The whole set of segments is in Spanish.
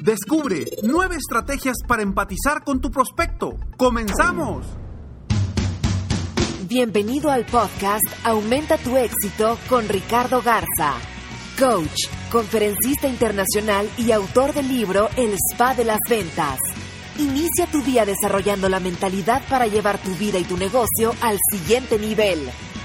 Descubre nueve estrategias para empatizar con tu prospecto. ¡Comenzamos! Bienvenido al podcast Aumenta tu éxito con Ricardo Garza, coach, conferencista internacional y autor del libro El Spa de las Ventas. Inicia tu día desarrollando la mentalidad para llevar tu vida y tu negocio al siguiente nivel.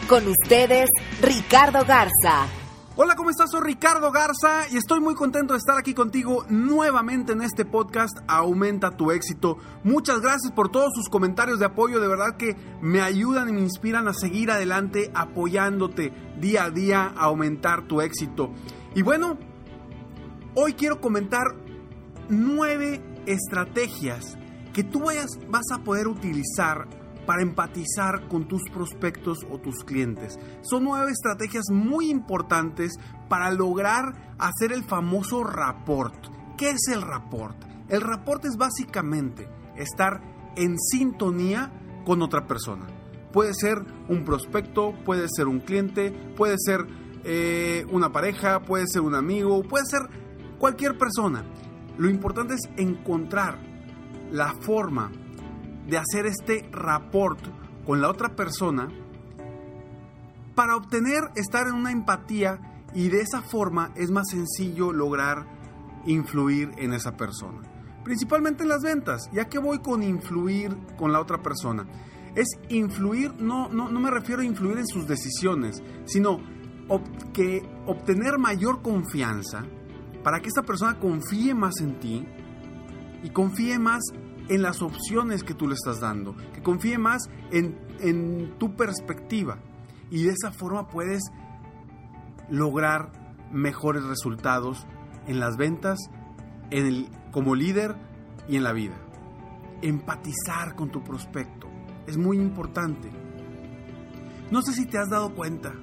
Con ustedes, Ricardo Garza. Hola, ¿cómo estás? Soy Ricardo Garza y estoy muy contento de estar aquí contigo nuevamente en este podcast Aumenta tu éxito. Muchas gracias por todos sus comentarios de apoyo, de verdad que me ayudan y me inspiran a seguir adelante apoyándote día a día a aumentar tu éxito. Y bueno, hoy quiero comentar nueve estrategias que tú vayas, vas a poder utilizar para empatizar con tus prospectos o tus clientes. Son nueve estrategias muy importantes para lograr hacer el famoso rapport. ¿Qué es el rapport? El rapport es básicamente estar en sintonía con otra persona. Puede ser un prospecto, puede ser un cliente, puede ser eh, una pareja, puede ser un amigo, puede ser cualquier persona. Lo importante es encontrar la forma de hacer este rapport con la otra persona para obtener estar en una empatía y de esa forma es más sencillo lograr influir en esa persona. Principalmente en las ventas. ¿Ya que voy con influir con la otra persona? Es influir, no, no, no me refiero a influir en sus decisiones, sino que obtener mayor confianza para que esta persona confíe más en ti y confíe más en las opciones que tú le estás dando, que confíe más en, en tu perspectiva y de esa forma puedes lograr mejores resultados en las ventas, en el, como líder y en la vida. Empatizar con tu prospecto es muy importante. No sé si te has dado cuenta,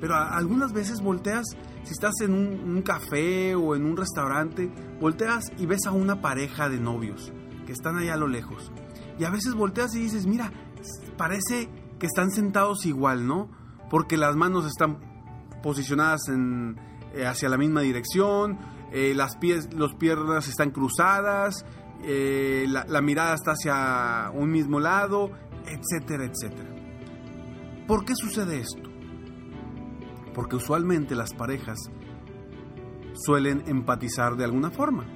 pero algunas veces volteas, si estás en un, un café o en un restaurante, volteas y ves a una pareja de novios que están allá a lo lejos. Y a veces volteas y dices, mira, parece que están sentados igual, ¿no? Porque las manos están posicionadas en, eh, hacia la misma dirección, eh, las pies, los piernas están cruzadas, eh, la, la mirada está hacia un mismo lado, etcétera, etcétera. ¿Por qué sucede esto? Porque usualmente las parejas suelen empatizar de alguna forma.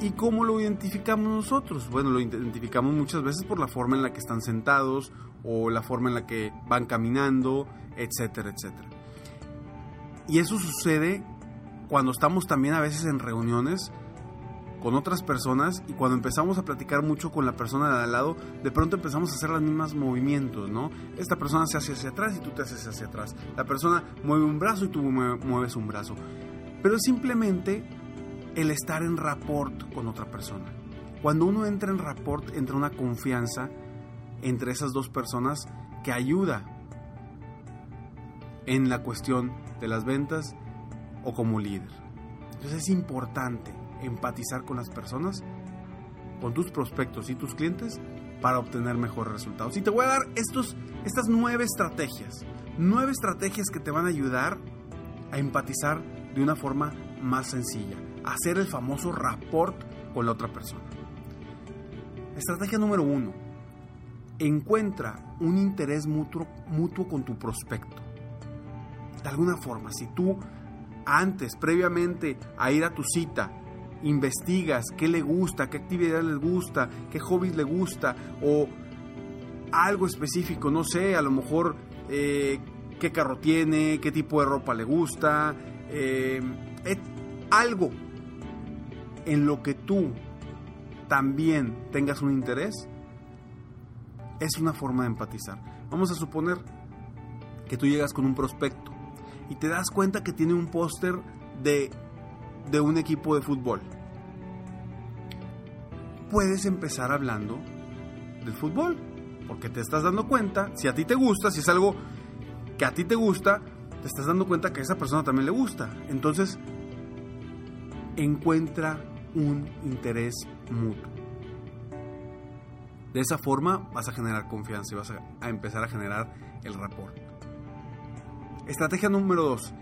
¿Y cómo lo identificamos nosotros? Bueno, lo identificamos muchas veces por la forma en la que están sentados o la forma en la que van caminando, etcétera, etcétera. Y eso sucede cuando estamos también a veces en reuniones con otras personas y cuando empezamos a platicar mucho con la persona de al lado, de pronto empezamos a hacer los mismos movimientos, ¿no? Esta persona se hace hacia atrás y tú te haces hacia atrás. La persona mueve un brazo y tú mueves un brazo. Pero simplemente el estar en rapport con otra persona. Cuando uno entra en rapport, entra una confianza entre esas dos personas que ayuda en la cuestión de las ventas o como líder. Entonces es importante empatizar con las personas, con tus prospectos y tus clientes para obtener mejores resultados. Y te voy a dar estos, estas nueve estrategias, nueve estrategias que te van a ayudar a empatizar de una forma más sencilla hacer el famoso rapport con la otra persona. Estrategia número uno. Encuentra un interés mutuo, mutuo con tu prospecto. De alguna forma, si tú antes, previamente a ir a tu cita, investigas qué le gusta, qué actividad le gusta, qué hobbies le gusta o algo específico, no sé, a lo mejor eh, qué carro tiene, qué tipo de ropa le gusta, eh, algo en lo que tú también tengas un interés, es una forma de empatizar. Vamos a suponer que tú llegas con un prospecto y te das cuenta que tiene un póster de, de un equipo de fútbol. Puedes empezar hablando del fútbol, porque te estás dando cuenta, si a ti te gusta, si es algo que a ti te gusta, te estás dando cuenta que a esa persona también le gusta. Entonces, encuentra un interés mutuo. De esa forma vas a generar confianza y vas a, empezar a generar el rapport. Estrategia número dos,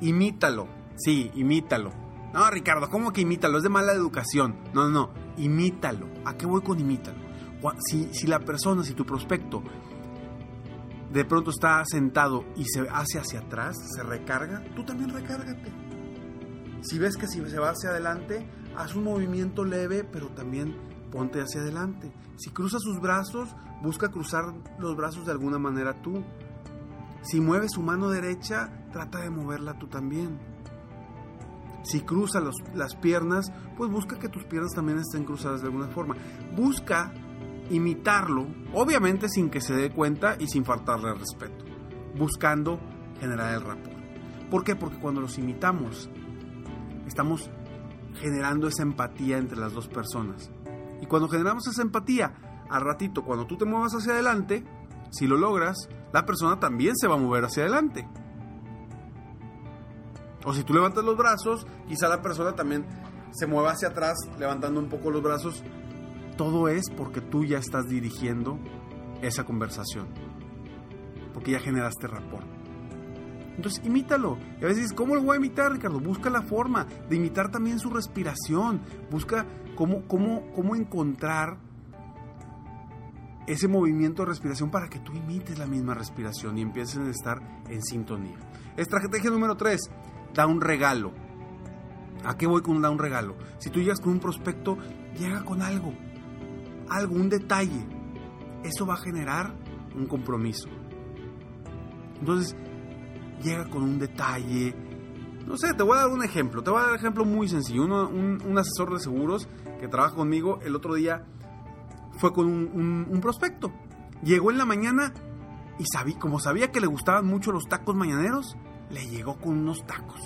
imítalo. Sí, imítalo. No, Ricardo, ¿cómo que imítalo? Es de mala educación. No, no, no, imítalo. ¿A qué voy con imítalo? Si, si la persona, si tu prospecto de pronto está sentado y se hace hacia atrás, se recarga, tú también recárgate. Si ves que si se va hacia adelante, haz un movimiento leve, pero también ponte hacia adelante. Si cruza sus brazos, busca cruzar los brazos de alguna manera tú. Si mueve su mano derecha, trata de moverla tú también. Si cruza las piernas, pues busca que tus piernas también estén cruzadas de alguna forma. Busca imitarlo, obviamente sin que se dé cuenta y sin faltarle el respeto, buscando generar el rapport. ¿Por qué? Porque cuando los imitamos, estamos generando esa empatía entre las dos personas. Y cuando generamos esa empatía, al ratito, cuando tú te muevas hacia adelante, si lo logras, la persona también se va a mover hacia adelante. O si tú levantas los brazos, quizá la persona también se mueva hacia atrás, levantando un poco los brazos todo es porque tú ya estás dirigiendo esa conversación. Porque ya generaste rapport. Entonces, imítalo. Y a veces, ¿cómo lo voy a imitar, Ricardo? Busca la forma de imitar también su respiración. Busca cómo, cómo, cómo encontrar ese movimiento de respiración para que tú imites la misma respiración y empieces a estar en sintonía. Estrategia número 3, da un regalo. ¿A qué voy con da un regalo? Si tú llegas con un prospecto, llega con algo algo, un detalle, eso va a generar un compromiso. Entonces, llega con un detalle. No sé, te voy a dar un ejemplo. Te voy a dar un ejemplo muy sencillo. un, asesor de seguros que trabaja conmigo el otro día fue con un, prospecto. Llegó en la mañana y sabí, como sabía que le gustaban mucho los tacos mañaneros, le llegó con unos tacos.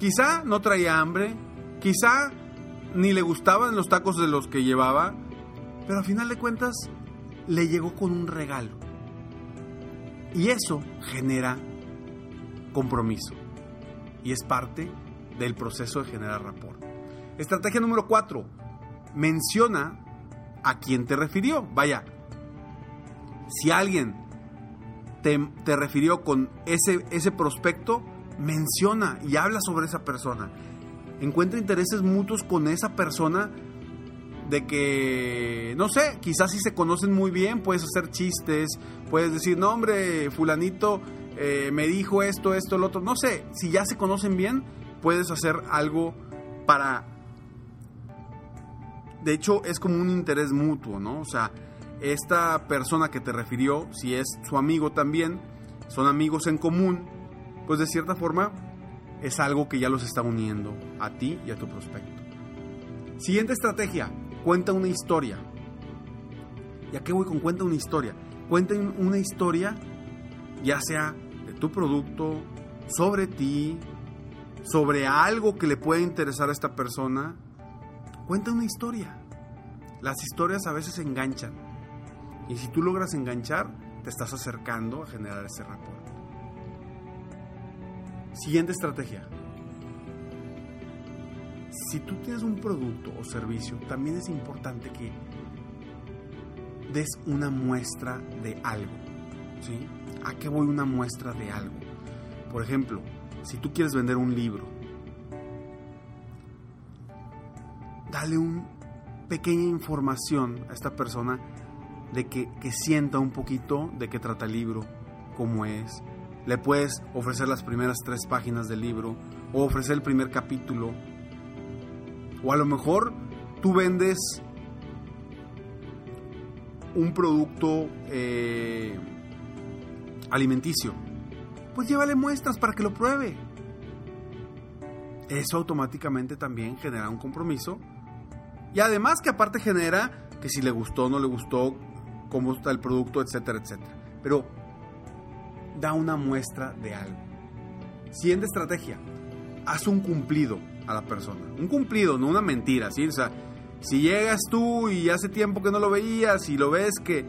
Quizá no traía hambre, quizá ni le gustaban los tacos de los que llevaba, pero a final de cuentas le llegó con un regalo. Y eso genera compromiso. Y es parte del proceso de generar rapport. Estrategia número 4. Menciona a quién te refirió. Vaya, si alguien te, refirió con ese, ese prospecto, menciona y habla sobre esa persona encuentra intereses mutuos con esa persona de que, no sé, quizás si se conocen muy bien, puedes hacer chistes, puedes decir, no hombre, fulanito eh, me dijo esto, esto, lo otro, no sé, si ya se conocen bien, puedes hacer algo para... De hecho, es como un interés mutuo, ¿no? O sea, esta persona que te refirió, si es su amigo también, son amigos en común, pues de cierta forma es algo que ya los está uniendo a ti y a tu prospecto. Siguiente estrategia, cuenta una historia. ¿Y a qué voy con cuenta una historia? Cuenta una historia ya sea de tu producto, sobre ti, sobre algo que le puede interesar a esta persona. Cuenta una historia. Las historias a veces enganchan. Y si tú logras enganchar, te estás acercando a generar ese rapport. Siguiente estrategia. Si tú tienes un producto o servicio, también es importante que des una muestra de algo. ¿sí? ¿A qué voy una muestra de algo? Por ejemplo, si tú quieres vender un libro, dale una pequeña información a esta persona de que, que sienta un poquito de qué trata el libro, cómo es, le puedes ofrecer las primeras tres páginas del libro o ofrecer el primer capítulo O a lo mejor tú vendes un producto eh, alimenticio. Pues llévale muestras para que lo pruebe. Eso automáticamente también genera un compromiso. Y además que aparte genera que si le gustó, no le gustó, cómo está el producto, etcétera, etcétera. Pero da una muestra de algo. Siguiente estrategia. Haz un cumplido a la persona. Un cumplido, no una mentira, ¿sí? Si llegas tú y hace tiempo que no lo veías y lo ves que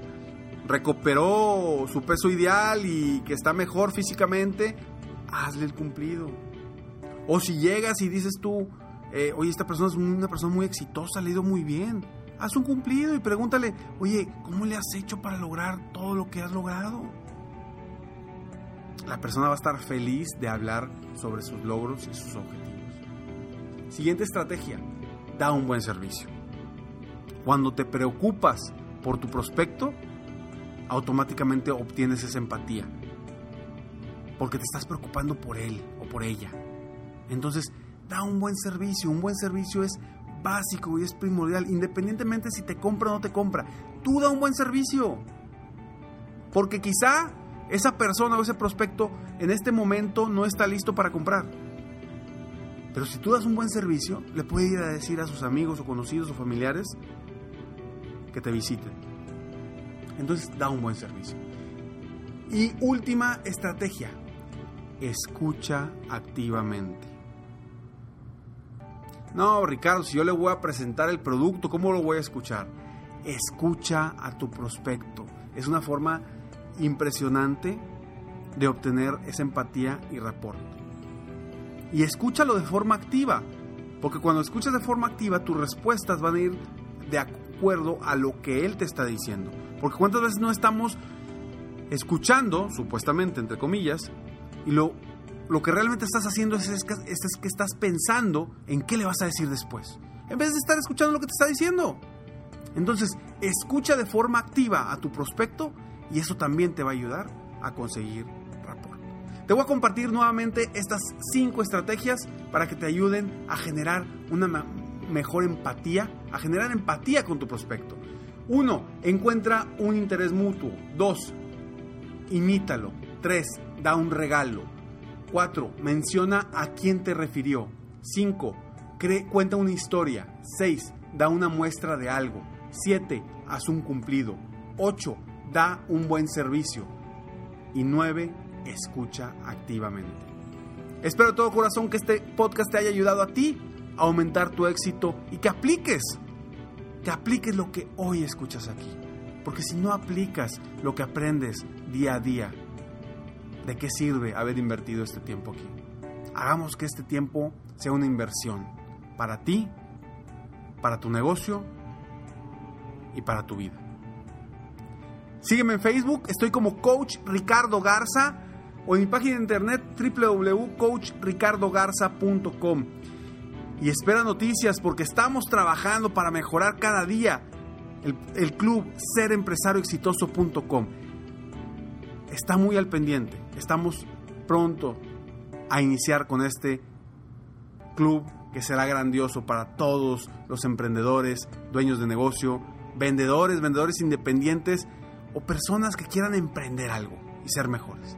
recuperó su peso ideal y que está mejor físicamente, hazle el cumplido. O si llegas y dices tú, eh, oye, esta persona es una persona muy exitosa, le ha ido muy bien. Haz un cumplido y pregúntale, oye, ¿cómo le has hecho para lograr todo lo que has logrado? La persona va a estar feliz de hablar sobre sus logros y sus objetivos. Siguiente estrategia, da un buen servicio. Cuando te preocupas por tu prospecto, automáticamente obtienes esa empatía. Porque te estás preocupando por él o por ella. Entonces, da un buen servicio. Un buen servicio es básico y es primordial, independientemente si te compra o no te compra. Tú da un buen servicio. Porque quizá esa persona o ese prospecto en este momento no está listo para comprar. Pero si tú das un buen servicio, le puede ir a decir a sus amigos o conocidos o familiares que te visiten. Entonces da un buen servicio. Y última estrategia, escucha activamente. No, Ricardo, si yo le voy a presentar el producto, ¿cómo lo voy a escuchar? Escucha a tu prospecto. Es una forma impresionante de obtener esa empatía y rapport. Y escúchalo de forma activa, porque cuando escuchas de forma activa, tus respuestas van a ir de acuerdo a lo que él te está diciendo. Porque cuántas veces no estamos escuchando, supuestamente, entre comillas, y lo, lo que realmente estás haciendo es, es, es que estás pensando en qué le vas a decir después, en vez de estar escuchando lo que te está diciendo. Entonces, escucha de forma activa a tu prospecto y eso también te va a ayudar a conseguir. Te voy a compartir nuevamente estas cinco estrategias para que te ayuden a generar una mejor empatía, a generar empatía con tu prospecto. Uno, encuentra un interés mutuo. Dos, imítalo. Tres, da un regalo. Cuatro, menciona a quién te refirió. Cinco, cuenta una historia. Seis, da una muestra de algo. Siete, haz un cumplido. Ocho, da un buen servicio. Y nueve, escucha activamente. Espero de todo corazón que este podcast te haya ayudado a ti a aumentar tu éxito y que apliques, que apliques lo que hoy escuchas aquí. Porque si no aplicas lo que aprendes día a día, ¿de qué sirve haber invertido este tiempo aquí? Hagamos que este tiempo sea una inversión para ti, para tu negocio y para tu vida. Sígueme en Facebook, estoy como Coach Ricardo Garza o en mi página de internet www.coachricardogarza.com. Y espera noticias porque estamos trabajando para mejorar cada día el, el club serempresarioexitoso.com. Está muy al pendiente, estamos pronto a iniciar con este club que será grandioso para todos los emprendedores, dueños de negocio, vendedores, vendedores independientes o personas que quieran emprender algo y ser mejores.